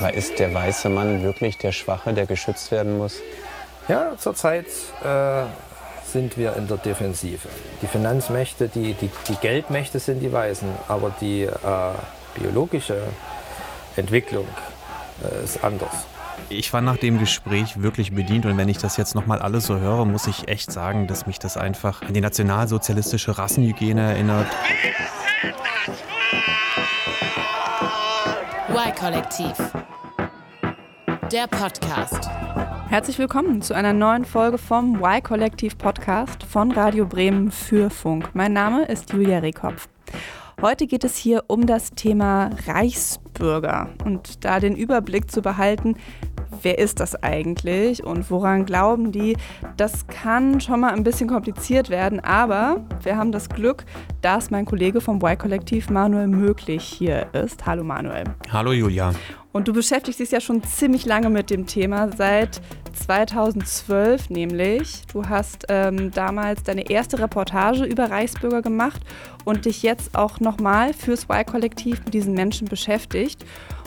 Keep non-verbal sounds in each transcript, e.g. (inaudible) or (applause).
Aber ist der weiße Mann wirklich der Schwache, der geschützt werden muss? Ja, zurzeit äh, sind wir in der Defensive. Die Finanzmächte, die, die, die Geldmächte sind die Weißen, aber die äh, biologische Entwicklung äh, ist anders. Ich war nach dem Gespräch wirklich bedient und wenn ich das jetzt nochmal alles so höre, muss ich echt sagen, dass mich das einfach an die nationalsozialistische Rassenhygiene erinnert. Y-Kollektiv. Der Podcast. Herzlich willkommen zu einer neuen Folge vom Y-Kollektiv Podcast von Radio Bremen für Funk. Mein Name ist Julia Rehkopf. Heute geht es hier um das Thema Reichsbürger und da den Überblick zu behalten, wer ist das eigentlich und woran glauben die? Das kann schon mal ein bisschen kompliziert werden, aber wir haben das Glück, dass mein Kollege vom Y-Kollektiv Manuel Möglich hier ist. Hallo Manuel. Hallo Julia. Und du beschäftigst dich ja schon ziemlich lange mit dem Thema, seit 2012 nämlich. Du hast ähm, damals deine erste Reportage über Reichsbürger gemacht und dich jetzt auch nochmal fürs Y-Kollektiv mit diesen Menschen beschäftigt.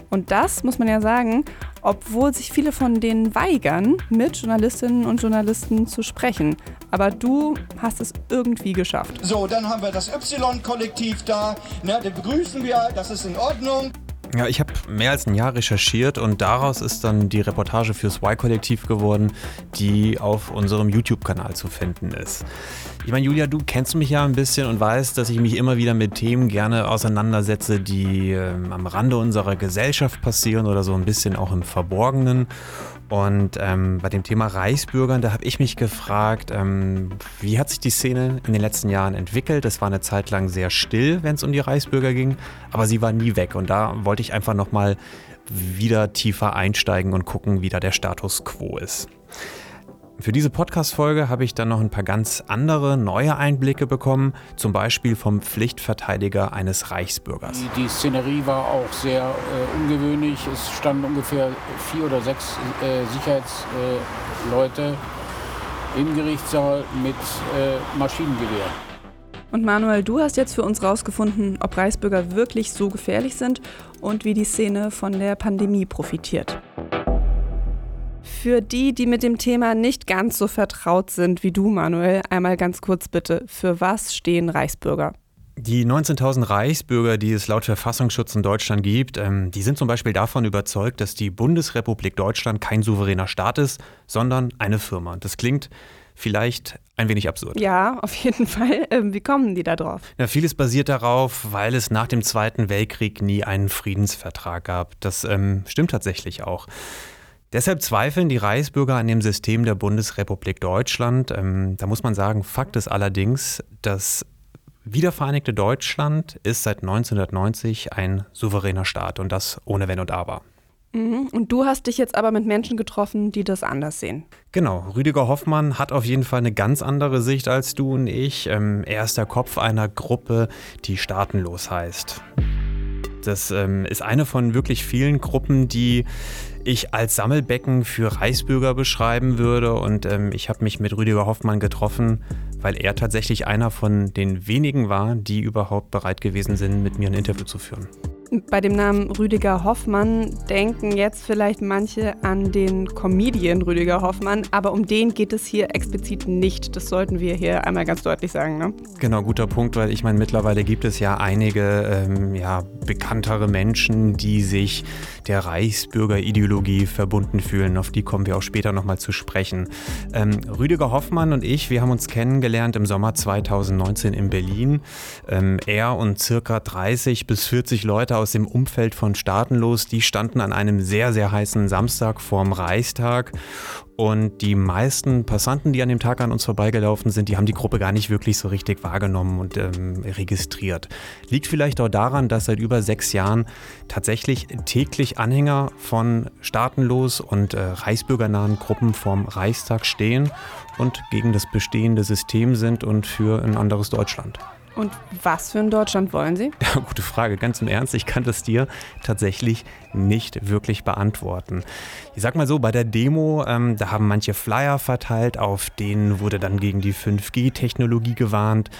Und das muss man ja sagen, obwohl sich viele von denen weigern, mit Journalistinnen und Journalisten zu sprechen. Aber du hast es irgendwie geschafft. So, dann haben wir das Y-Kollektiv da. Ne, den begrüßen wir, das ist in Ordnung. Ja, ich habe mehr als ein Jahr recherchiert und daraus ist dann die Reportage fürs Y-Kollektiv geworden, die auf unserem YouTube-Kanal zu finden ist. Ich meine, Julia, du kennst mich ja ein bisschen und weißt, dass ich mich immer wieder mit Themen gerne auseinandersetze, die äh, am Rande unserer Gesellschaft passieren oder so ein bisschen auch im Verborgenen. Und ähm, bei dem Thema Reichsbürgern, da habe ich mich gefragt, ähm, wie hat sich die Szene in den letzten Jahren entwickelt? Es war eine Zeit lang sehr still, wenn es um die Reichsbürger ging, aber sie war nie weg. Und da wollte ich einfach nochmal wieder tiefer einsteigen und gucken, wie da der Status quo ist. Für diese Podcast-Folge habe ich dann noch ein paar ganz andere, neue Einblicke bekommen, zum Beispiel vom Pflichtverteidiger eines Reichsbürgers. Die, die Szenerie war auch sehr äh, ungewöhnlich. Es standen ungefähr vier oder sechs äh, Sicherheitsleute äh, im Gerichtssaal mit äh, Maschinengewehr. Und Manuel, du hast jetzt für uns rausgefunden, ob Reichsbürger wirklich so gefährlich sind und wie die Szene von der Pandemie profitiert. Für die, die mit dem Thema nicht ganz so vertraut sind wie du, Manuel, einmal ganz kurz bitte. Für was stehen Reichsbürger? Die 19.000 Reichsbürger, die es laut Verfassungsschutz in Deutschland gibt, ähm, die sind zum Beispiel davon überzeugt, dass die Bundesrepublik Deutschland kein souveräner Staat ist, sondern eine Firma. Das klingt vielleicht ein wenig absurd. Ja, auf jeden Fall. Ähm, wie kommen die da drauf? Ja, vieles basiert darauf, weil es nach dem Zweiten Weltkrieg nie einen Friedensvertrag gab. Das ähm, stimmt tatsächlich auch. Deshalb zweifeln die Reichsbürger an dem System der Bundesrepublik Deutschland. Ähm, da muss man sagen, Fakt ist allerdings, das wiedervereinigte Deutschland ist seit 1990 ein souveräner Staat und das ohne Wenn und Aber. Mhm. Und du hast dich jetzt aber mit Menschen getroffen, die das anders sehen. Genau, Rüdiger Hoffmann hat auf jeden Fall eine ganz andere Sicht als du und ich. Ähm, er ist der Kopf einer Gruppe, die staatenlos heißt. Das ähm, ist eine von wirklich vielen Gruppen, die ich als Sammelbecken für Reichsbürger beschreiben würde. Und ähm, ich habe mich mit Rüdiger Hoffmann getroffen, weil er tatsächlich einer von den wenigen war, die überhaupt bereit gewesen sind, mit mir ein Interview zu führen. Bei dem Namen Rüdiger Hoffmann denken jetzt vielleicht manche an den Comedian Rüdiger Hoffmann, aber um den geht es hier explizit nicht. Das sollten wir hier einmal ganz deutlich sagen. Ne? Genau, guter Punkt, weil ich meine, mittlerweile gibt es ja einige ähm, ja, bekanntere Menschen, die sich der Reichsbürgerideologie verbunden fühlen. Auf die kommen wir auch später nochmal zu sprechen. Ähm, Rüdiger Hoffmann und ich, wir haben uns kennengelernt im Sommer 2019 in Berlin. Ähm, er und circa 30 bis 40 Leute aus aus dem Umfeld von Staatenlos, die standen an einem sehr, sehr heißen Samstag vorm Reichstag. Und die meisten Passanten, die an dem Tag an uns vorbeigelaufen sind, die haben die Gruppe gar nicht wirklich so richtig wahrgenommen und ähm, registriert. Liegt vielleicht auch daran, dass seit über sechs Jahren tatsächlich täglich Anhänger von staatenlos und äh, reichsbürgernahen Gruppen vorm Reichstag stehen und gegen das bestehende System sind und für ein anderes Deutschland. Und was für ein Deutschland wollen Sie? Ja, gute Frage. Ganz im Ernst, ich kann das dir tatsächlich nicht wirklich beantworten. Ich sag mal so, bei der Demo, ähm, da haben manche Flyer verteilt, auf denen wurde dann gegen die 5G-Technologie gewarnt.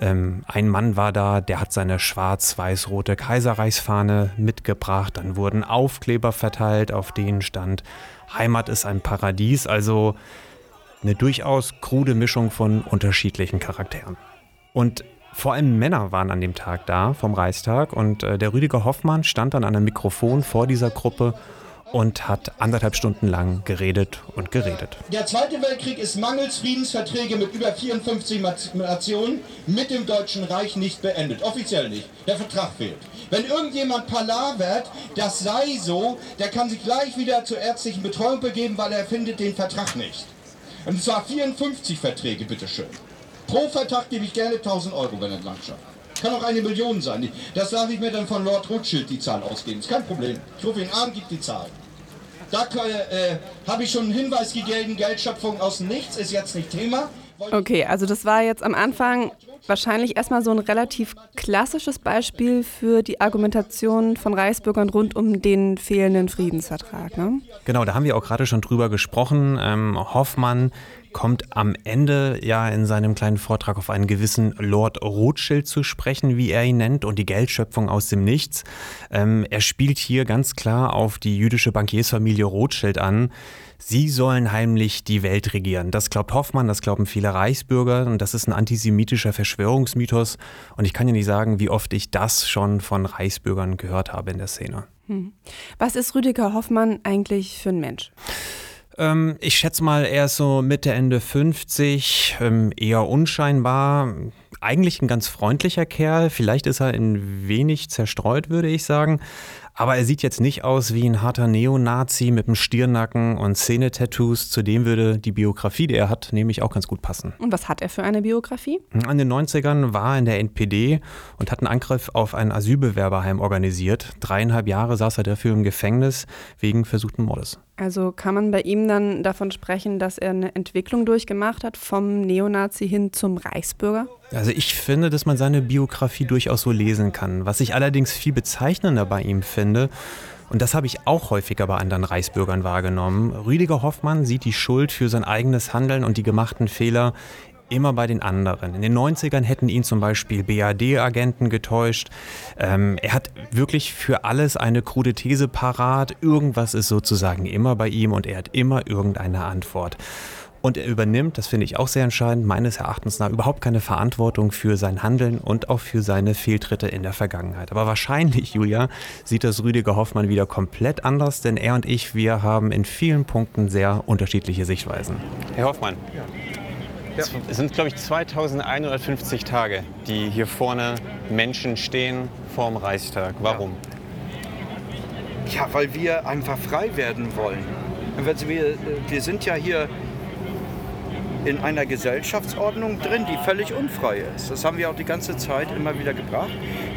Ähm, ein Mann war da, der hat seine schwarz-weiß-rote Kaiserreichsfahne mitgebracht. Dann wurden Aufkleber verteilt, auf denen stand, Heimat ist ein Paradies. Also eine durchaus krude Mischung von unterschiedlichen Charakteren. Und vor allem Männer waren an dem Tag da vom Reichstag und äh, der Rüdiger Hoffmann stand dann an einem Mikrofon vor dieser Gruppe und hat anderthalb Stunden lang geredet und geredet. Der Zweite Weltkrieg ist mangels Friedensverträge mit über 54 Nationen mit dem Deutschen Reich nicht beendet. Offiziell nicht. Der Vertrag fehlt. Wenn irgendjemand palavert, das sei so, der kann sich gleich wieder zur ärztlichen Betreuung begeben, weil er findet den Vertrag nicht. Und zwar 54 Verträge, bitteschön. Pro Vertrag gebe ich gerne 1000 Euro, wenn er entlang schafft. Kann auch eine Million sein. Das darf ich mir dann von Lord Rothschild die Zahl ausgeben. Ist kein Problem. Ich rufe ihn an, gebe die Zahl. Da äh, habe ich schon einen Hinweis gegeben, Geldschöpfung aus dem Nichts ist jetzt nicht Thema. Okay, also das war jetzt am Anfang wahrscheinlich erstmal so ein relativ klassisches Beispiel für die Argumentation von Reichsbürgern rund um den fehlenden Friedensvertrag. Ne? Genau, da haben wir auch gerade schon drüber gesprochen. Ähm, Hoffmann kommt am Ende ja in seinem kleinen Vortrag auf einen gewissen Lord Rothschild zu sprechen, wie er ihn nennt, und die Geldschöpfung aus dem Nichts. Ähm, er spielt hier ganz klar auf die jüdische Bankiersfamilie Rothschild an. Sie sollen heimlich die Welt regieren. Das glaubt Hoffmann, das glauben viele Reichsbürger und das ist ein antisemitischer Verschwörungsmythos. Und ich kann ja nicht sagen, wie oft ich das schon von Reichsbürgern gehört habe in der Szene. Hm. Was ist Rüdiger Hoffmann eigentlich für ein Mensch? Ähm, ich schätze mal, er ist so Mitte, Ende 50, ähm, eher unscheinbar. Eigentlich ein ganz freundlicher Kerl. Vielleicht ist er ein wenig zerstreut, würde ich sagen. Aber er sieht jetzt nicht aus wie ein harter Neonazi mit einem Stirnacken und Szene-Tattoos. Zudem würde die Biografie, die er hat, nämlich auch ganz gut passen. Und was hat er für eine Biografie? An den 90ern war er in der NPD und hat einen Angriff auf ein Asylbewerberheim organisiert. Dreieinhalb Jahre saß er dafür im Gefängnis wegen versuchten Mordes. Also kann man bei ihm dann davon sprechen, dass er eine Entwicklung durchgemacht hat vom Neonazi hin zum Reichsbürger? Also ich finde, dass man seine Biografie durchaus so lesen kann. Was ich allerdings viel bezeichnender bei ihm finde, und das habe ich auch häufiger bei anderen Reichsbürgern wahrgenommen, Rüdiger Hoffmann sieht die Schuld für sein eigenes Handeln und die gemachten Fehler immer bei den anderen. In den 90ern hätten ihn zum Beispiel BAD-Agenten getäuscht. Ähm, er hat wirklich für alles eine krude These parat. Irgendwas ist sozusagen immer bei ihm und er hat immer irgendeine Antwort. Und er übernimmt, das finde ich auch sehr entscheidend, meines Erachtens nach überhaupt keine Verantwortung für sein Handeln und auch für seine Fehltritte in der Vergangenheit. Aber wahrscheinlich, Julia, sieht das Rüdiger Hoffmann wieder komplett anders, denn er und ich, wir haben in vielen Punkten sehr unterschiedliche Sichtweisen. Herr Hoffmann, ja. Es sind, glaube ich, 2150 Tage, die hier vorne Menschen stehen vorm Reichstag. Warum? Ja, weil wir einfach frei werden wollen. Wir, wir sind ja hier in einer Gesellschaftsordnung drin, die völlig unfrei ist. Das haben wir auch die ganze Zeit immer wieder gebracht,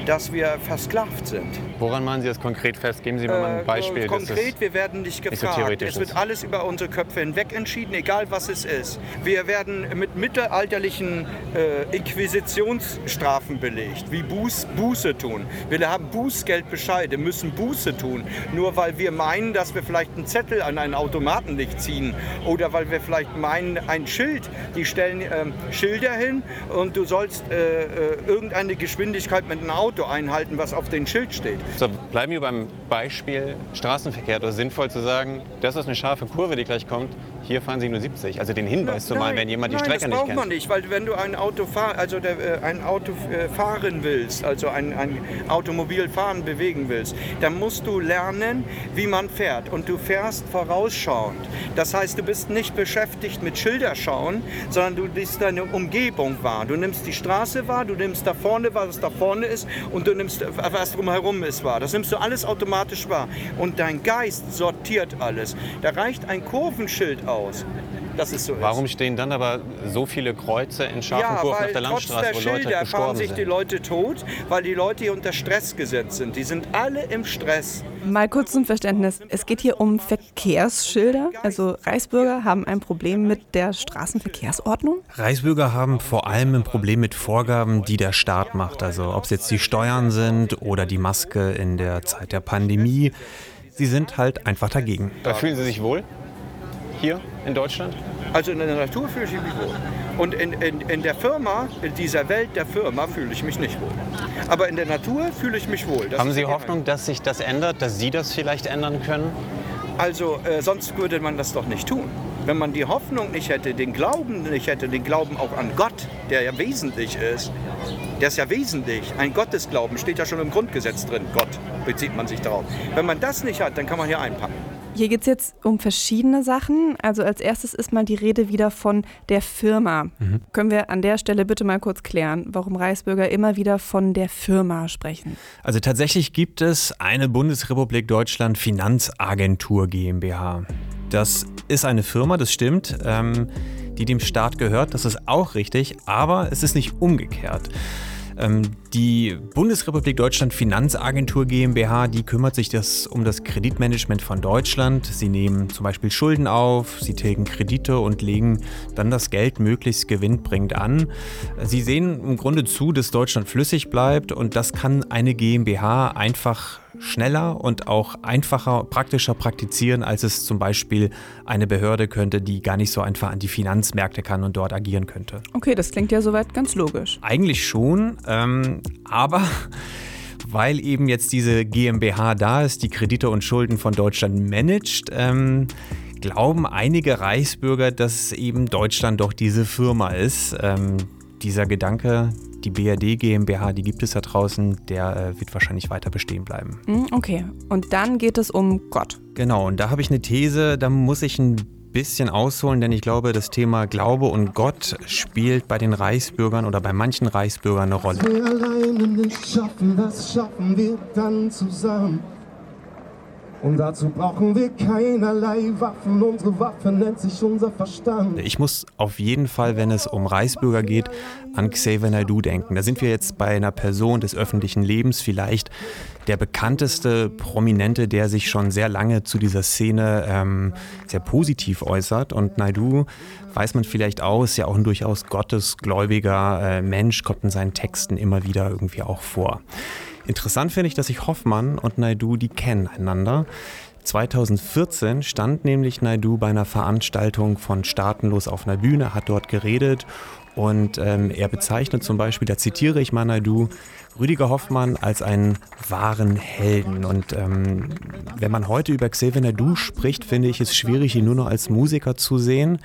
dass wir versklavt sind. Woran machen Sie das konkret fest? Geben Sie mir mal ein äh, Beispiel. Äh, konkret, wir werden nicht gefragt. So es wird alles über unsere Köpfe hinweg entschieden, egal was es ist. Wir werden mit mittelalterlichen äh, Inquisitionsstrafen belegt, wie Buß, Buße tun. Wir haben Bußgeldbescheide, müssen Buße tun. Nur weil wir meinen, dass wir vielleicht einen Zettel an einen Automaten nicht ziehen oder weil wir vielleicht meinen, ein Schild, die stellen äh, Schilder hin und du sollst äh, äh, irgendeine Geschwindigkeit mit einem Auto einhalten, was auf dem Schild steht. So, bleiben wir beim Beispiel Straßenverkehr. Das ist sinnvoll zu sagen, das ist eine scharfe Kurve, die gleich kommt. Hier fahren Sie nur 70. Also den Hinweis zu malen, wenn jemand die Strecke nicht kennt. das braucht man nicht, weil wenn du ein Auto, fahr, also der, äh, ein Auto äh, fahren willst, also ein, ein Automobil fahren, bewegen willst, dann musst du lernen, wie man fährt. Und du fährst vorausschauend. Das heißt, du bist nicht beschäftigt mit Schilderschauen, sondern du nimmst deine Umgebung wahr. Du nimmst die Straße wahr, du nimmst da vorne, was da vorne ist und du nimmst, was drumherum ist, wahr. Das nimmst du alles automatisch wahr. Und dein Geist sortiert alles. Da reicht ein Kurvenschild aus aus. dass es so ist. Warum stehen dann aber so viele Kreuze in Scharfenburg ja, auf der Landstraße, trotz der wo Leute Schilder gestorben fahren sich sind? die Leute tot, weil die Leute hier unter Stress gesetzt sind. Die sind alle im Stress. Mal kurz zum Verständnis. Es geht hier um Verkehrsschilder. Also Reichsbürger haben ein Problem mit der Straßenverkehrsordnung? Reichsbürger haben vor allem ein Problem mit Vorgaben, die der Staat macht. Also ob es jetzt die Steuern sind oder die Maske in der Zeit der Pandemie. Sie sind halt einfach dagegen. Da fühlen Sie sich wohl? Hier in Deutschland? Also in der Natur fühle ich mich wohl. Und in, in, in der Firma, in dieser Welt der Firma, fühle ich mich nicht wohl. Aber in der Natur fühle ich mich wohl. Das Haben Sie Hoffnung, dass sich das ändert, dass Sie das vielleicht ändern können? Also äh, sonst würde man das doch nicht tun. Wenn man die Hoffnung nicht hätte, den Glauben nicht hätte, den Glauben auch an Gott, der ja wesentlich ist, der ist ja wesentlich. Ein Gottesglauben steht ja schon im Grundgesetz drin. Gott bezieht man sich darauf. Wenn man das nicht hat, dann kann man hier einpacken. Hier geht es jetzt um verschiedene Sachen. Also als erstes ist mal die Rede wieder von der Firma. Mhm. Können wir an der Stelle bitte mal kurz klären, warum Reichsbürger immer wieder von der Firma sprechen? Also tatsächlich gibt es eine Bundesrepublik Deutschland Finanzagentur GmbH. Das ist eine Firma, das stimmt, ähm, die dem Staat gehört, das ist auch richtig, aber es ist nicht umgekehrt. Ähm, die Bundesrepublik Deutschland Finanzagentur GmbH, die kümmert sich das, um das Kreditmanagement von Deutschland. Sie nehmen zum Beispiel Schulden auf, sie tilgen Kredite und legen dann das Geld möglichst gewinnbringend an. Sie sehen im Grunde zu, dass Deutschland flüssig bleibt und das kann eine GmbH einfach schneller und auch einfacher, praktischer praktizieren, als es zum Beispiel eine Behörde könnte, die gar nicht so einfach an die Finanzmärkte kann und dort agieren könnte. Okay, das klingt ja soweit ganz logisch. Eigentlich schon, ähm, aber (laughs) weil eben jetzt diese GmbH da ist, die Kredite und Schulden von Deutschland managt, ähm, glauben einige Reichsbürger, dass eben Deutschland doch diese Firma ist. Ähm, dieser Gedanke, die BRD GmbH, die gibt es da draußen, der äh, wird wahrscheinlich weiter bestehen bleiben. Hm, okay, und dann geht es um Gott. Genau, und da habe ich eine These, da muss ich ein bisschen ausholen, denn ich glaube, das Thema Glaube und Gott spielt bei den Reichsbürgern oder bei manchen Reichsbürgern eine Rolle. Wir alleine nicht schaffen, das schaffen wir dann zusammen. Und dazu brauchen wir keinerlei Waffen. Unsere Waffe nennt sich unser Verstand. Ich muss auf jeden Fall, wenn es um Reichsbürger geht, an Xavier Naidoo denken. Da sind wir jetzt bei einer Person des öffentlichen Lebens, vielleicht der bekannteste Prominente, der sich schon sehr lange zu dieser Szene ähm, sehr positiv äußert. Und Naidoo, weiß man vielleicht auch, ist ja auch ein durchaus gottesgläubiger äh, Mensch, kommt in seinen Texten immer wieder irgendwie auch vor. Interessant finde ich, dass sich Hoffmann und Naidu, die kennen einander. 2014 stand nämlich Naidu bei einer Veranstaltung von Staatenlos auf einer Bühne, hat dort geredet und ähm, er bezeichnet zum Beispiel, da zitiere ich mal Naidu, Rüdiger Hoffmann als einen wahren Helden. Und ähm, wenn man heute über Xavier Naidu spricht, finde ich es schwierig, ihn nur noch als Musiker zu sehen.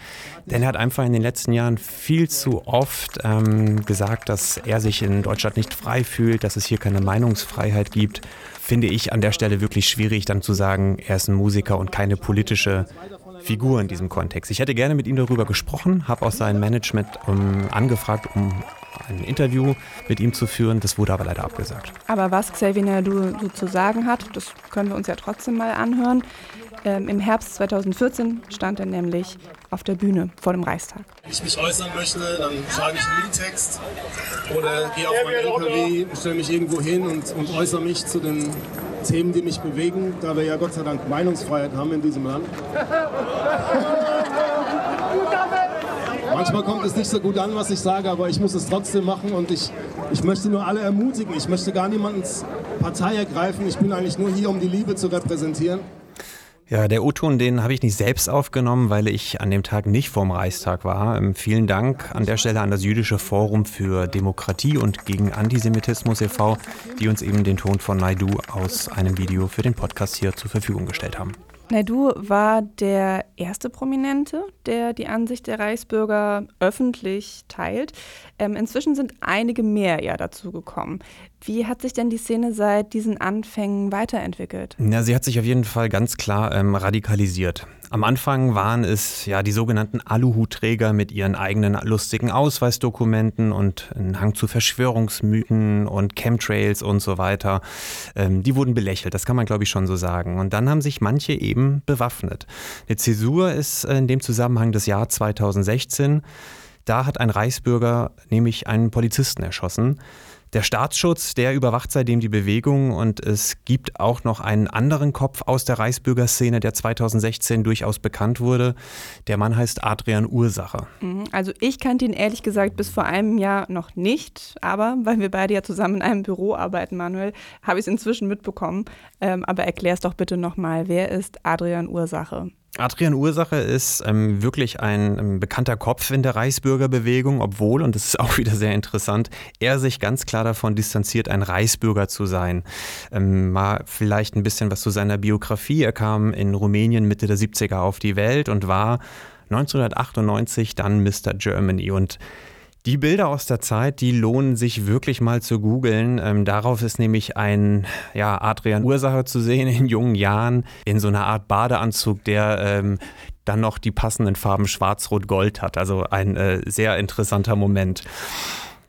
Denn er hat einfach in den letzten Jahren viel zu oft ähm, gesagt, dass er sich in Deutschland nicht frei fühlt, dass es hier keine Meinungsfreiheit gibt. Finde ich an der Stelle wirklich schwierig, dann zu sagen, er ist ein Musiker und keine politische Figur in diesem Kontext. Ich hätte gerne mit ihm darüber gesprochen, habe auch sein Management um, angefragt, um ein Interview mit ihm zu führen. Das wurde aber leider abgesagt. Aber was Xavier Naidu so zu sagen hat, das können wir uns ja trotzdem mal anhören. Ähm, Im Herbst 2014 stand er nämlich auf der Bühne vor dem Reichstag. Wenn ich mich äußern möchte, dann schreibe ich einen Liedtext oder gehe auf meinen LKW, stelle mich irgendwo hin und, und äußere mich zu den Themen, die mich bewegen, da wir ja Gott sei Dank Meinungsfreiheit haben in diesem Land. Manchmal kommt es nicht so gut an, was ich sage, aber ich muss es trotzdem machen und ich, ich möchte nur alle ermutigen. Ich möchte gar niemandens Partei ergreifen. Ich bin eigentlich nur hier, um die Liebe zu repräsentieren. Ja, der O-Ton, den habe ich nicht selbst aufgenommen, weil ich an dem Tag nicht vorm Reichstag war. Ähm, vielen Dank an der Stelle an das Jüdische Forum für Demokratie und gegen Antisemitismus e.V., die uns eben den Ton von Naidu aus einem Video für den Podcast hier zur Verfügung gestellt haben. Naidu war der erste Prominente, der die Ansicht der Reichsbürger öffentlich teilt. Ähm, inzwischen sind einige mehr ja dazu gekommen. Wie hat sich denn die Szene seit diesen Anfängen weiterentwickelt? Ja, sie hat sich auf jeden Fall ganz klar ähm, radikalisiert. Am Anfang waren es ja die sogenannten Aluhutträger mit ihren eigenen lustigen Ausweisdokumenten und ein Hang zu Verschwörungsmythen und Chemtrails und so weiter. Ähm, die wurden belächelt, das kann man glaube ich schon so sagen. Und dann haben sich manche eben bewaffnet. Eine Zäsur ist in dem Zusammenhang das Jahr 2016. Da hat ein Reichsbürger nämlich einen Polizisten erschossen. Der Staatsschutz, der überwacht seitdem die Bewegung und es gibt auch noch einen anderen Kopf aus der Reichsbürgerszene, der 2016 durchaus bekannt wurde. Der Mann heißt Adrian Ursacher. Mhm, also ich kannte ihn ehrlich gesagt bis vor einem Jahr noch nicht, aber weil wir beide ja zusammen in einem Büro arbeiten, Manuel, habe ich es inzwischen mitbekommen. Ähm, aber erklär es doch bitte nochmal, wer ist Adrian Ursache? Adrian Ursache ist ähm, wirklich ein ähm, bekannter Kopf in der Reichsbürgerbewegung, obwohl, und das ist (laughs) auch wieder sehr interessant, er sich ganz klar davon distanziert, ein Reichsbürger zu sein. Ähm, mal vielleicht ein bisschen was zu seiner Biografie. Er kam in Rumänien Mitte der 70er auf die Welt und war 1998 dann Mr. Germany und die Bilder aus der Zeit, die lohnen sich wirklich mal zu googeln. Ähm, darauf ist nämlich ein ja, Adrian Ursache zu sehen in jungen Jahren in so einer Art Badeanzug, der ähm, dann noch die passenden Farben Schwarz-Rot-Gold hat. Also ein äh, sehr interessanter Moment.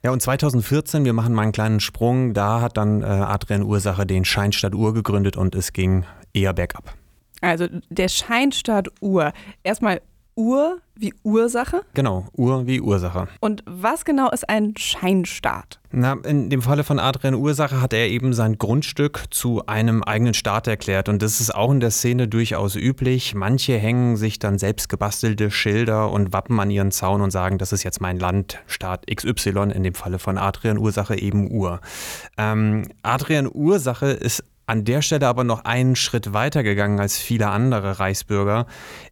Ja, und 2014, wir machen mal einen kleinen Sprung, da hat dann äh, Adrian Ursache den Scheinstadt Uhr gegründet und es ging eher bergab. Also der Scheinstadt Uhr. Erstmal Ur wie Ursache? Genau, Ur wie Ursache. Und was genau ist ein Scheinstaat? Na, in dem Falle von Adrian Ursache hat er eben sein Grundstück zu einem eigenen Staat erklärt. Und das ist auch in der Szene durchaus üblich. Manche hängen sich dann selbst gebastelte Schilder und Wappen an ihren Zaun und sagen, das ist jetzt mein Land, Staat XY, in dem Falle von Adrian Ursache eben Ur. Ähm, Adrian Ursache ist an der Stelle aber noch einen Schritt weiter gegangen als viele andere Reichsbürger.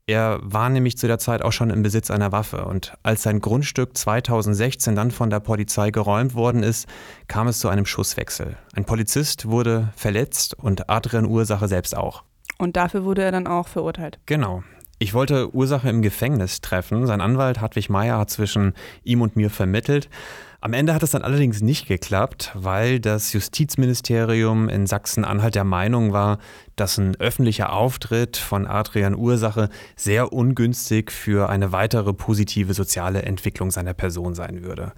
Er war nämlich zu der Zeit auch schon im Besitz einer Waffe und als sein Grundstück 2016 dann von der Polizei geräumt worden ist, kam es zu einem Schusswechsel. Ein Polizist wurde verletzt und Adrian Ursache selbst auch. Und dafür wurde er dann auch verurteilt. Genau. Ich wollte Ursache im Gefängnis treffen. Sein Anwalt Hartwig Meyer hat zwischen ihm und mir vermittelt. Am Ende hat es dann allerdings nicht geklappt, weil das Justizministerium in Sachsen-Anhalt der Meinung war, dass ein öffentlicher Auftritt von Adrian Ursache sehr ungünstig für eine weitere positive soziale Entwicklung seiner Person sein würde.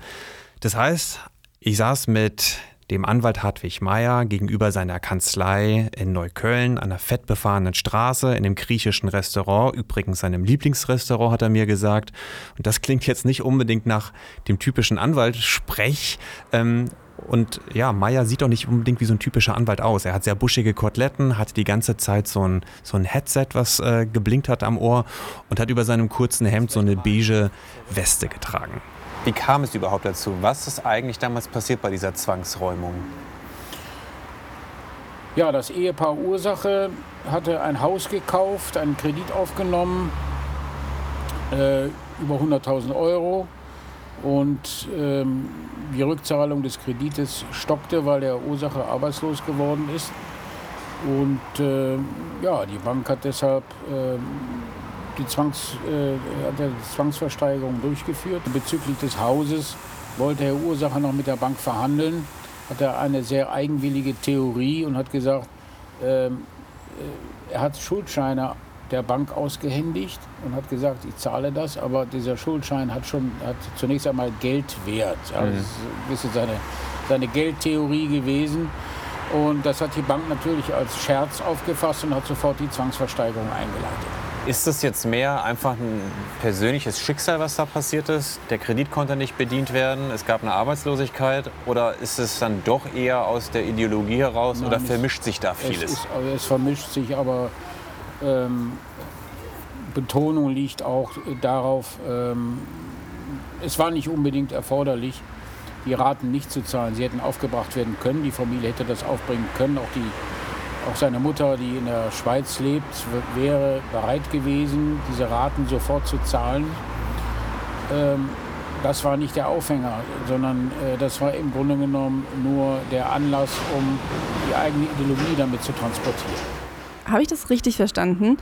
Das heißt, ich saß mit dem Anwalt Hartwig Meyer gegenüber seiner Kanzlei in Neukölln an einer fettbefahrenen Straße in dem griechischen Restaurant, übrigens seinem Lieblingsrestaurant, hat er mir gesagt. Und das klingt jetzt nicht unbedingt nach dem typischen Anwaltssprech. Ähm, und ja, Meyer sieht doch nicht unbedingt wie so ein typischer Anwalt aus. Er hat sehr buschige Koteletten, hatte die ganze Zeit so ein, so ein Headset, was äh, geblinkt hat am Ohr und hat über seinem kurzen Hemd so eine beige Weste getragen. Wie kam es überhaupt dazu? Was ist eigentlich damals passiert bei dieser Zwangsräumung? Ja, das Ehepaar Ursache hatte ein Haus gekauft, einen Kredit aufgenommen, äh, über 100.000 Euro. Und ähm, die Rückzahlung des Kredites stockte, weil der Ursache arbeitslos geworden ist. Und äh, ja, die Bank hat deshalb äh, die, Zwangs, äh, Zwangsversteigerung durchgeführt. Bezüglich des Hauses wollte Herr Ursacher noch mit der Bank verhandeln, hat er eine sehr eigenwillige Theorie und hat gesagt, ähm, äh, er hat Schuldscheine der Bank ausgehändigt und hat gesagt, ich zahle das, aber dieser Schuldschein hat schon hat zunächst einmal Geldwert. Ja, das ist ein bisschen seine, seine Geldtheorie gewesen. Und das hat die Bank natürlich als Scherz aufgefasst und hat sofort die Zwangsversteigerung eingeleitet. Ist das jetzt mehr einfach ein persönliches Schicksal, was da passiert ist? Der Kredit konnte nicht bedient werden, es gab eine Arbeitslosigkeit oder ist es dann doch eher aus der Ideologie heraus Nein, oder vermischt sich da vieles? Es, ist, also es vermischt sich, aber ähm, Betonung liegt auch darauf, ähm, es war nicht unbedingt erforderlich, die Raten nicht zu zahlen. Sie hätten aufgebracht werden können, die Familie hätte das aufbringen können, auch die auch seine Mutter, die in der Schweiz lebt, wäre bereit gewesen, diese Raten sofort zu zahlen. Ähm, das war nicht der Aufhänger, sondern äh, das war im Grunde genommen nur der Anlass, um die eigene Ideologie damit zu transportieren. Habe ich das richtig verstanden?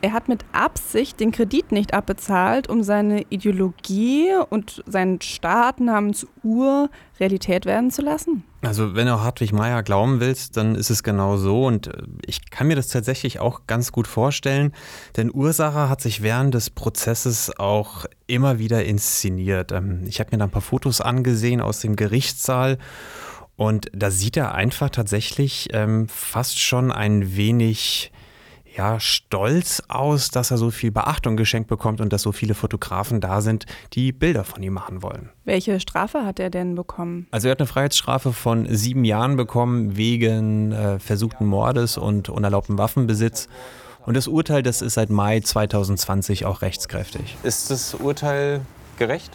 Er hat mit Absicht den Kredit nicht abbezahlt, um seine Ideologie und seinen Staat namens Ur Realität werden zu lassen? Also wenn du Hartwig Meyer glauben willst, dann ist es genau so. Und äh, ich kann mir das tatsächlich auch ganz gut vorstellen, denn Ursache hat sich während des Prozesses auch immer wieder inszeniert. Ähm, ich habe mir da ein paar Fotos angesehen aus dem Gerichtssaal. Und da sieht er einfach tatsächlich ähm, fast schon ein wenig ja, stolz aus, dass er so viel Beachtung geschenkt bekommt und dass so viele Fotografen da sind, die Bilder von ihm machen wollen. Welche Strafe hat er denn bekommen? Also er hat eine Freiheitsstrafe von sieben Jahren bekommen wegen äh, versuchten Mordes und unerlaubten Waffenbesitz. Und das Urteil, das ist seit Mai 2020 auch rechtskräftig. Ist das Urteil gerecht?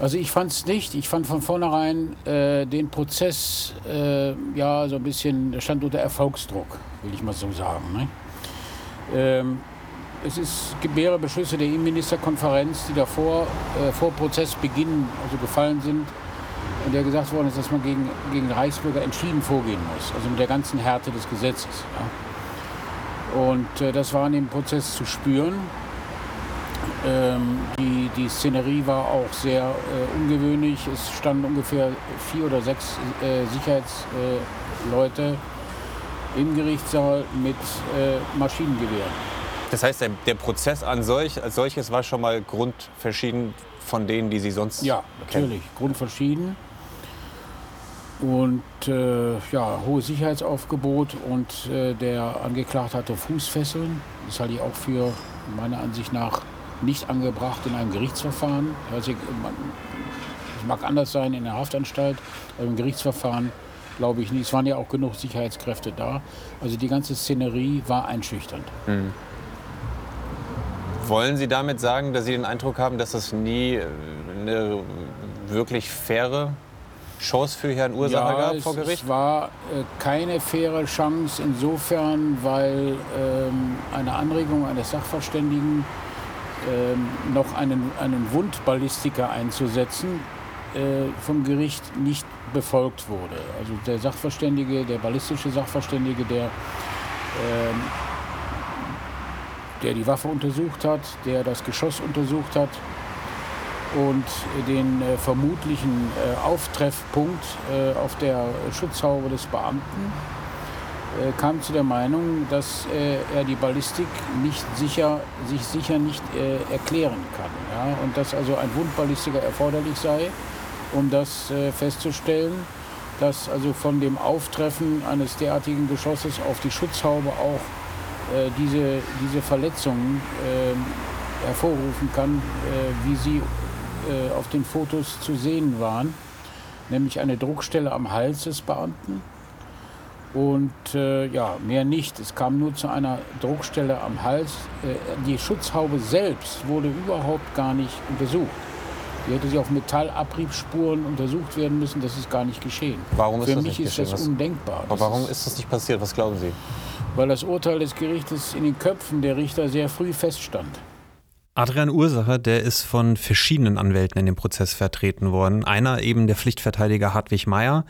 Also ich fand es nicht. Ich fand von vornherein äh, den Prozess äh, ja so ein bisschen, stand unter Erfolgsdruck, will ich mal so sagen. Ne? Ähm, es ist, gibt mehrere Beschlüsse der Innenministerkonferenz, die davor äh, vor Prozessbeginn also gefallen sind, und der gesagt worden ist, dass man gegen, gegen Reichsbürger entschieden vorgehen muss, also mit der ganzen Härte des Gesetzes. Ja? Und äh, das war in dem Prozess zu spüren. Ähm, die, die Szenerie war auch sehr äh, ungewöhnlich. Es standen ungefähr vier oder sechs äh, Sicherheitsleute im Gerichtssaal mit äh, Maschinengewehren. Das heißt, der, der Prozess an solch, als solches war schon mal grundverschieden von denen, die Sie sonst Ja, kennen. natürlich, grundverschieden. Und äh, ja, hohes Sicherheitsaufgebot und äh, der Angeklagte hatte Fußfesseln. Das halte ich auch für meiner Ansicht nach nicht angebracht in einem Gerichtsverfahren. Also, es mag anders sein in der Haftanstalt, aber im Gerichtsverfahren glaube ich nicht. Es waren ja auch genug Sicherheitskräfte da. Also die ganze Szenerie war einschüchternd. Mhm. Wollen Sie damit sagen, dass Sie den Eindruck haben, dass das nie äh, eine wirklich faire Chance für Herrn Ursacher ja, gab vor Gericht? Es war äh, keine faire Chance insofern, weil ähm, eine Anregung eines Sachverständigen ähm, noch einen, einen Wundballistiker einzusetzen, äh, vom Gericht nicht befolgt wurde. Also der Sachverständige, der ballistische Sachverständige, der, ähm, der die Waffe untersucht hat, der das Geschoss untersucht hat und den äh, vermutlichen äh, Auftreffpunkt äh, auf der Schutzhaube des Beamten äh, kam zu der Meinung, dass äh, er die Ballistik nicht sicher, sich sicher nicht äh, erklären kann. Ja? Und dass also ein Wundballistiker erforderlich sei, um das äh, festzustellen, dass also von dem Auftreffen eines derartigen Geschosses auf die Schutzhaube auch äh, diese, diese Verletzungen äh, hervorrufen kann, wie sie auf den Fotos zu sehen waren, nämlich eine Druckstelle am Hals des Beamten und äh, ja, mehr nicht. Es kam nur zu einer Druckstelle am Hals. Äh, die Schutzhaube selbst wurde überhaupt gar nicht untersucht. Die hätte sie auf Metallabriebspuren untersucht werden müssen. Das ist gar nicht geschehen. Warum ist Für das mich nicht ist geschehen? das undenkbar. Aber warum ist das nicht passiert? Was glauben Sie? Weil das Urteil des Gerichtes in den Köpfen der Richter sehr früh feststand. Adrian Ursacher, der ist von verschiedenen Anwälten in dem Prozess vertreten worden. Einer eben der Pflichtverteidiger Hartwig Meyer.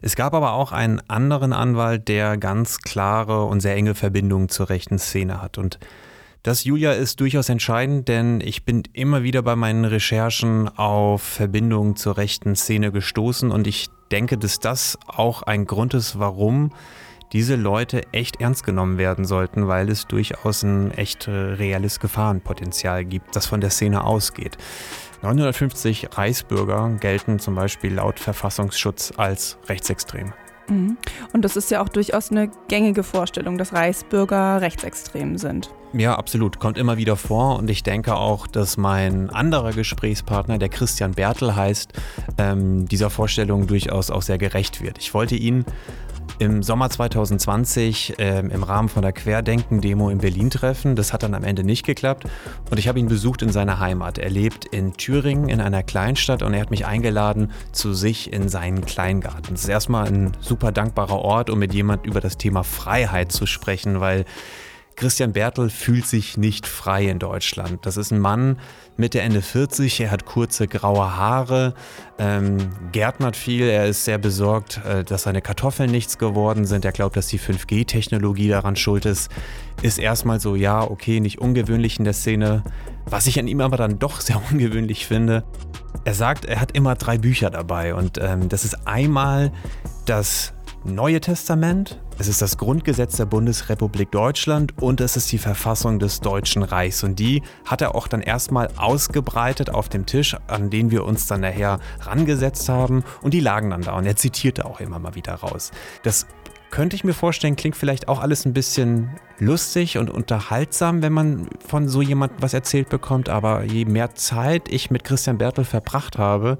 Es gab aber auch einen anderen Anwalt, der ganz klare und sehr enge Verbindungen zur rechten Szene hat. Und das, Julia, ist durchaus entscheidend, denn ich bin immer wieder bei meinen Recherchen auf Verbindungen zur rechten Szene gestoßen und ich denke, dass das auch ein Grund ist, warum diese Leute echt ernst genommen werden sollten, weil es durchaus ein echt äh, reelles Gefahrenpotenzial gibt, das von der Szene ausgeht. 950 Reichsbürger gelten zum Beispiel laut Verfassungsschutz als rechtsextrem. Mhm. Und das ist ja auch durchaus eine gängige Vorstellung, dass Reichsbürger rechtsextrem sind. Ja, absolut. Kommt immer wieder vor. Und ich denke auch, dass mein anderer Gesprächspartner, der Christian Bertel heißt, ähm, dieser Vorstellung durchaus auch sehr gerecht wird. Ich wollte ihn im Sommer 2020 ähm, im Rahmen von der Querdenken-Demo in Berlin treffen. Das hat dann am Ende nicht geklappt. Und ich habe ihn besucht in seiner Heimat. Er lebt in Thüringen, in einer Kleinstadt, und er hat mich eingeladen zu sich in seinen Kleingarten. Das ist erstmal ein super dankbarer Ort, um mit jemand über das Thema Freiheit zu sprechen, weil Christian Bertel fühlt sich nicht frei in Deutschland. Das ist ein Mann Mitte, Ende 40, er hat kurze graue Haare, ähm, gärtnert viel, er ist sehr besorgt, äh, dass seine Kartoffeln nichts geworden sind. Er glaubt, dass die 5G-Technologie daran schuld ist. Ist erstmal so, ja, okay, nicht ungewöhnlich in der Szene. Was ich an ihm aber dann doch (laughs) sehr ungewöhnlich finde, er sagt, er hat immer drei Bücher dabei und ähm, das ist einmal das Neue Testament, es ist das Grundgesetz der Bundesrepublik Deutschland und es ist die Verfassung des Deutschen Reichs. Und die hat er auch dann erstmal ausgebreitet auf dem Tisch, an den wir uns dann nachher rangesetzt haben. Und die lagen dann da. Und er zitierte auch immer mal wieder raus. Das könnte ich mir vorstellen, klingt vielleicht auch alles ein bisschen lustig und unterhaltsam, wenn man von so jemandem was erzählt bekommt. Aber je mehr Zeit ich mit Christian Bertel verbracht habe,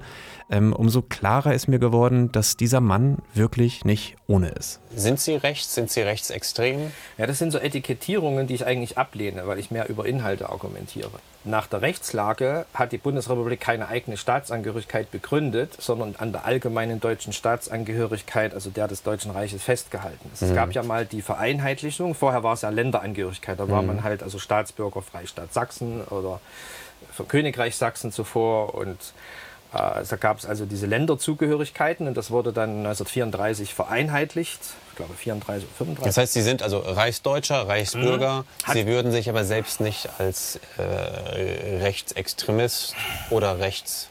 ähm, umso klarer ist mir geworden, dass dieser Mann wirklich nicht ohne ist. Sind Sie rechts? Sind Sie rechtsextrem? Ja, das sind so Etikettierungen, die ich eigentlich ablehne, weil ich mehr über Inhalte argumentiere. Nach der Rechtslage hat die Bundesrepublik keine eigene Staatsangehörigkeit begründet, sondern an der allgemeinen deutschen Staatsangehörigkeit, also der des Deutschen Reiches, festgehalten. Es mhm. gab ja mal die Vereinheitlichung. Vorher war es ja Länderangehörigkeit. Da war mhm. man halt also Staatsbürger Freistaat Sachsen oder Königreich Sachsen zuvor und äh, da gab es also diese Länderzugehörigkeiten und das wurde dann 1934 vereinheitlicht. Ich glaube 34, 35. Das heißt, Sie sind also Reichsdeutscher, Reichsbürger. Mhm. Sie würden sich aber selbst nicht als äh, Rechtsextremist oder rechts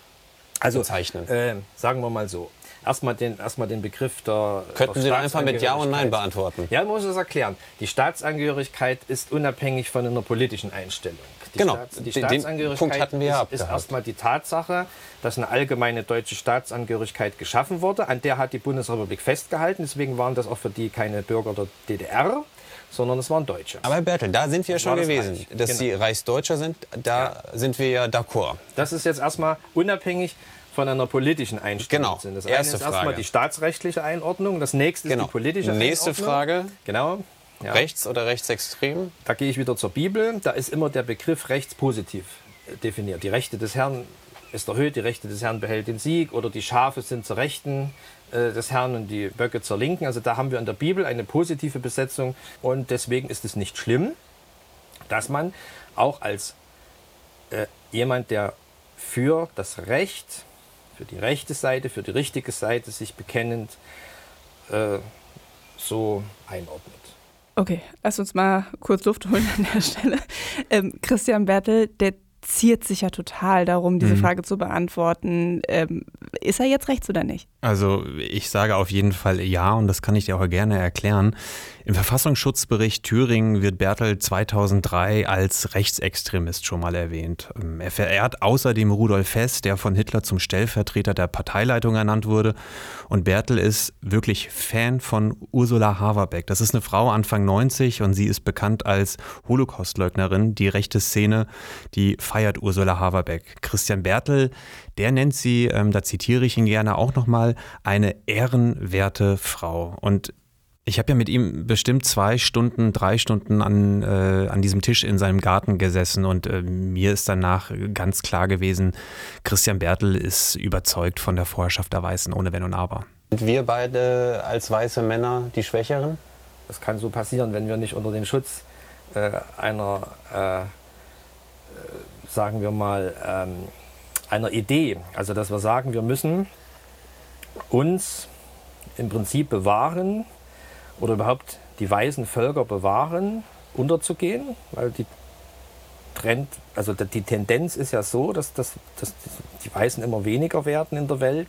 also, bezeichnen. Äh, sagen wir mal so erstmal den, erstmal den Begriff der. Könnten der Sie einfach mit Ja und Nein beantworten? Ja, muss ich das erklären. Die Staatsangehörigkeit ist unabhängig von einer politischen Einstellung. Die genau, Staats, die Staatsangehörigkeit Punkt hatten wir ist, ist erstmal die Tatsache, dass eine allgemeine deutsche Staatsangehörigkeit geschaffen wurde. An der hat die Bundesrepublik festgehalten. Deswegen waren das auch für die keine Bürger der DDR, sondern es waren Deutsche. Aber Herr Bertel, da sind wir ja schon gewesen. Reich. Dass genau. Sie Reichsdeutscher sind, da ja. sind wir ja d'accord. Das ist jetzt erstmal unabhängig von einer politischen Einstellung genau. sind. Das Erste eine ist Frage. erstmal die staatsrechtliche Einordnung, das nächste genau. ist die politische Nächste Einordnung. Frage. Genau. Ja. Rechts oder rechtsextrem? Da gehe ich wieder zur Bibel. Da ist immer der Begriff rechtspositiv definiert. Die Rechte des Herrn ist erhöht, die Rechte des Herrn behält den Sieg oder die Schafe sind zur Rechten äh, des Herrn und die Böcke zur Linken. Also da haben wir in der Bibel eine positive Besetzung und deswegen ist es nicht schlimm, dass man auch als äh, jemand, der für das Recht für die rechte Seite, für die richtige Seite sich bekennend äh, so einordnet. Okay, lass uns mal kurz Luft holen an der Stelle. Ähm, Christian Bertel, der ziert sich ja total darum, diese mhm. Frage zu beantworten. Ähm, ist er jetzt rechts oder nicht? Also ich sage auf jeden Fall ja und das kann ich dir auch gerne erklären. Im Verfassungsschutzbericht Thüringen wird Bertel 2003 als Rechtsextremist schon mal erwähnt. Ähm, er verehrt außerdem Rudolf Hess, der von Hitler zum Stellvertreter der Parteileitung ernannt wurde. Und Bertel ist wirklich Fan von Ursula Haverbeck. Das ist eine Frau Anfang 90 und sie ist bekannt als Holocaustleugnerin. Die rechte Szene, die feiert Ursula Haverbeck. Christian Bertel, der nennt sie, ähm, da zitiere ich ihn gerne auch nochmal, eine ehrenwerte Frau. Und ich habe ja mit ihm bestimmt zwei Stunden, drei Stunden an, äh, an diesem Tisch in seinem Garten gesessen und äh, mir ist danach ganz klar gewesen, Christian Bertel ist überzeugt von der Vorherrschaft der Weißen, ohne Wenn und Aber. Sind wir beide als weiße Männer die Schwächeren? Das kann so passieren, wenn wir nicht unter den Schutz äh, einer, äh, äh, sagen wir mal, ähm, einer Idee, also dass wir sagen, wir müssen uns im Prinzip bewahren, oder überhaupt die weißen Völker bewahren, unterzugehen, weil die Trend, also die Tendenz ist ja so, dass, dass, dass die Weißen immer weniger werden in der Welt,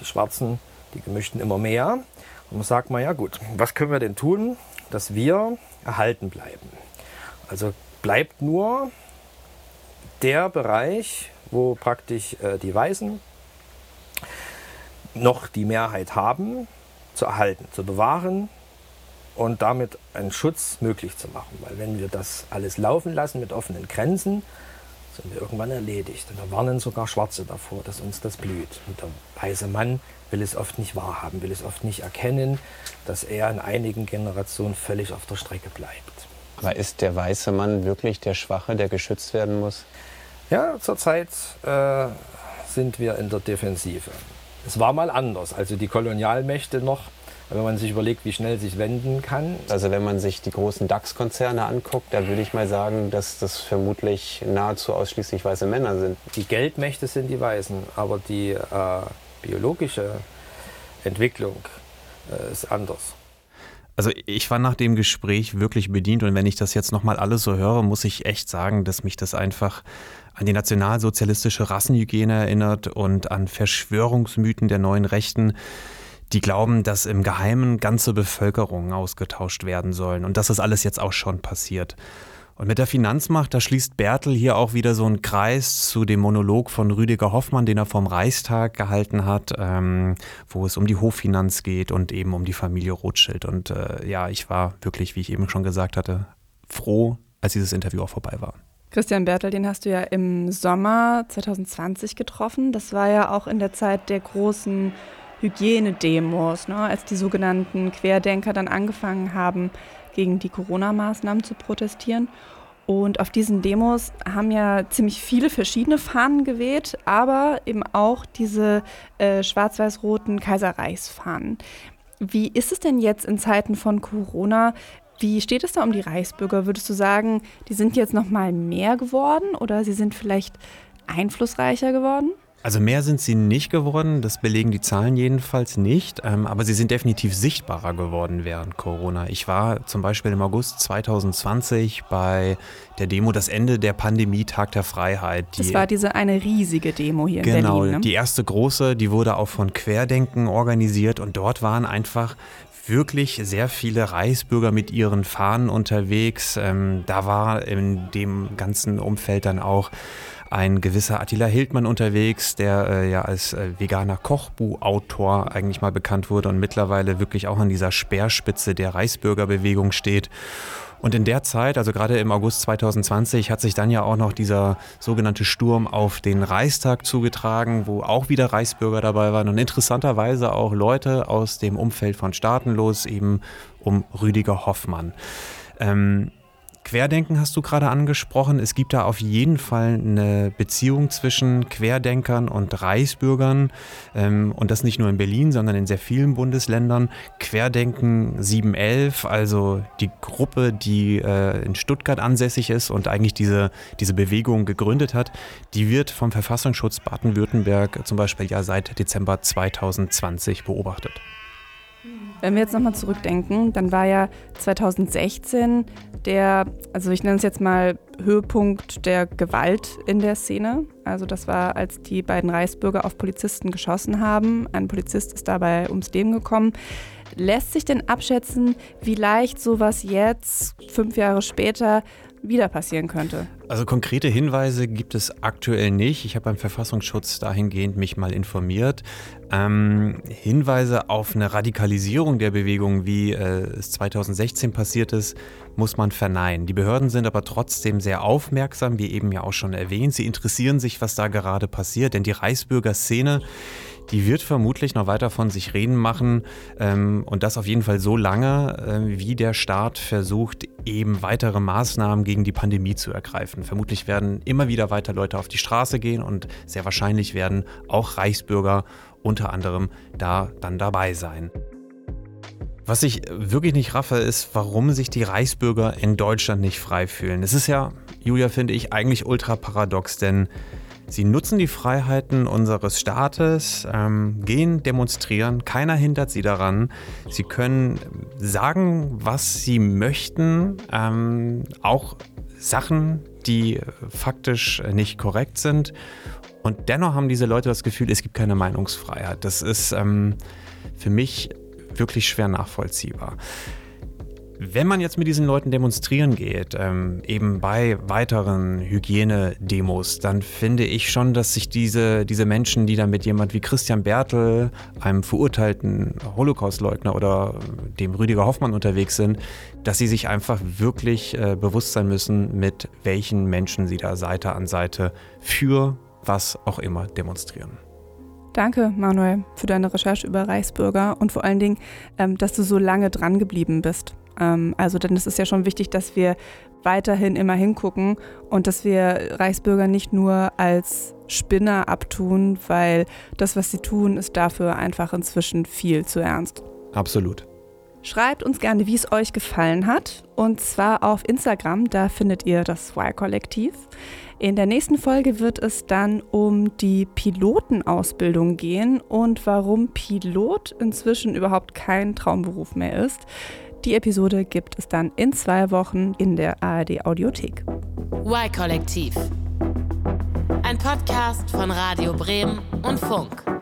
die Schwarzen, die Gemischten immer mehr. Und man sagt mal, ja gut, was können wir denn tun, dass wir erhalten bleiben? Also bleibt nur der Bereich, wo praktisch äh, die Weißen noch die Mehrheit haben, zu erhalten, zu bewahren und damit einen Schutz möglich zu machen. Weil wenn wir das alles laufen lassen mit offenen Grenzen, sind wir irgendwann erledigt. Und da warnen sogar Schwarze davor, dass uns das blüht. Und der weiße Mann will es oft nicht wahrhaben, will es oft nicht erkennen, dass er in einigen Generationen völlig auf der Strecke bleibt. Aber ist der weiße Mann wirklich der Schwache, der geschützt werden muss? Ja, zurzeit äh, sind wir in der Defensive. Es war mal anders. Also die Kolonialmächte noch wenn man sich überlegt, wie schnell sich wenden kann. Also wenn man sich die großen DAX-Konzerne anguckt, da würde ich mal sagen, dass das vermutlich nahezu ausschließlich weiße Männer sind. Die Geldmächte sind die Weißen, aber die äh, biologische Entwicklung äh, ist anders. Also ich war nach dem Gespräch wirklich bedient und wenn ich das jetzt nochmal alles so höre, muss ich echt sagen, dass mich das einfach an die nationalsozialistische Rassenhygiene erinnert und an Verschwörungsmythen der neuen Rechten, die glauben, dass im Geheimen ganze Bevölkerungen ausgetauscht werden sollen und dass das alles jetzt auch schon passiert. Und mit der Finanzmacht, da schließt Bertel hier auch wieder so einen Kreis zu dem Monolog von Rüdiger Hoffmann, den er vom Reichstag gehalten hat, ähm, wo es um die Hoffinanz geht und eben um die Familie Rothschild. Und äh, ja, ich war wirklich, wie ich eben schon gesagt hatte, froh, als dieses Interview auch vorbei war. Christian Bertel, den hast du ja im Sommer 2020 getroffen. Das war ja auch in der Zeit der großen Hygienedemos, ne, als die sogenannten Querdenker dann angefangen haben, gegen die Corona-Maßnahmen zu protestieren. Und auf diesen Demos haben ja ziemlich viele verschiedene Fahnen geweht, aber eben auch diese äh, schwarz-weiß-roten Kaiserreichsfahnen. Wie ist es denn jetzt in Zeiten von Corona? Wie steht es da um die Reichsbürger? Würdest du sagen, die sind jetzt noch mal mehr geworden oder sie sind vielleicht einflussreicher geworden? Also mehr sind sie nicht geworden, das belegen die Zahlen jedenfalls nicht, ähm, aber sie sind definitiv sichtbarer geworden während Corona. Ich war zum Beispiel im August 2020 bei der Demo Das Ende der Pandemie, Tag der Freiheit. das war diese eine riesige Demo hier genau, in Berlin. Genau, ne? die erste große, die wurde auch von Querdenken organisiert und dort waren einfach wirklich sehr viele Reichsbürger mit ihren Fahnen unterwegs. Ähm, da war in dem ganzen Umfeld dann auch ein gewisser Attila Hildmann unterwegs, der äh, ja als äh, veganer Kochbuchautor eigentlich mal bekannt wurde und mittlerweile wirklich auch an dieser Speerspitze der Reichsbürgerbewegung steht. Und in der Zeit, also gerade im August 2020, hat sich dann ja auch noch dieser sogenannte Sturm auf den Reichstag zugetragen, wo auch wieder Reichsbürger dabei waren und interessanterweise auch Leute aus dem Umfeld von Staatenlos, eben um Rüdiger Hoffmann. Ähm, Querdenken hast du gerade angesprochen. Es gibt da auf jeden Fall eine Beziehung zwischen Querdenkern und Reichsbürgern. Ähm, und das nicht nur in Berlin, sondern in sehr vielen Bundesländern. Querdenken 711, also die Gruppe, die äh, in Stuttgart ansässig ist und eigentlich diese, diese Bewegung gegründet hat, die wird vom Verfassungsschutz Baden-Württemberg zum Beispiel ja seit Dezember 2020 beobachtet. Wenn wir jetzt nochmal zurückdenken, dann war ja 2016 der, also ich nenne es jetzt mal Höhepunkt der Gewalt in der Szene. Also das war, als die beiden Reichsbürger auf Polizisten geschossen haben. Ein Polizist ist dabei ums Leben gekommen. Lässt sich denn abschätzen, wie leicht sowas jetzt, fünf Jahre später, wieder passieren könnte? Also konkrete Hinweise gibt es aktuell nicht. Ich habe beim Verfassungsschutz dahingehend mich mal informiert. Ähm, Hinweise auf eine Radikalisierung der Bewegung, wie äh, es 2016 passiert ist, muss man verneinen. Die Behörden sind aber trotzdem sehr aufmerksam, wie eben ja auch schon erwähnt. Sie interessieren sich, was da gerade passiert, denn die Reichsbürger-Szene die wird vermutlich noch weiter von sich reden machen ähm, und das auf jeden Fall so lange, äh, wie der Staat versucht, eben weitere Maßnahmen gegen die Pandemie zu ergreifen. Vermutlich werden immer wieder weiter Leute auf die Straße gehen und sehr wahrscheinlich werden auch Reichsbürger unter anderem da dann dabei sein. Was ich wirklich nicht raffe, ist, warum sich die Reichsbürger in Deutschland nicht frei fühlen. Es ist ja, Julia, finde ich, eigentlich ultra paradox, denn Sie nutzen die Freiheiten unseres Staates, ähm, gehen demonstrieren, keiner hindert sie daran. Sie können sagen, was sie möchten, ähm, auch Sachen, die faktisch nicht korrekt sind. Und dennoch haben diese Leute das Gefühl, es gibt keine Meinungsfreiheit. Das ist ähm, für mich wirklich schwer nachvollziehbar. Wenn man jetzt mit diesen Leuten demonstrieren geht, ähm, eben bei weiteren Hygienedemos, dann finde ich schon, dass sich diese, diese Menschen, die dann mit jemand wie Christian Bertel, einem verurteilten Holocaustleugner oder dem Rüdiger Hoffmann unterwegs sind, dass sie sich einfach wirklich äh, bewusst sein müssen, mit welchen Menschen sie da Seite an Seite für was auch immer demonstrieren. Danke, Manuel, für deine Recherche über Reichsbürger und vor allen Dingen, ähm, dass du so lange dran geblieben bist. Ähm, also denn es ist ja schon wichtig, dass wir weiterhin immer hingucken und dass wir Reichsbürger nicht nur als Spinner abtun, weil das, was sie tun, ist dafür einfach inzwischen viel zu ernst. Absolut. Schreibt uns gerne, wie es euch gefallen hat. Und zwar auf Instagram, da findet ihr das Y-Kollektiv. In der nächsten Folge wird es dann um die Pilotenausbildung gehen und warum Pilot inzwischen überhaupt kein Traumberuf mehr ist. Die Episode gibt es dann in zwei Wochen in der ARD Audiothek. Y-Kollektiv. Ein Podcast von Radio Bremen und Funk.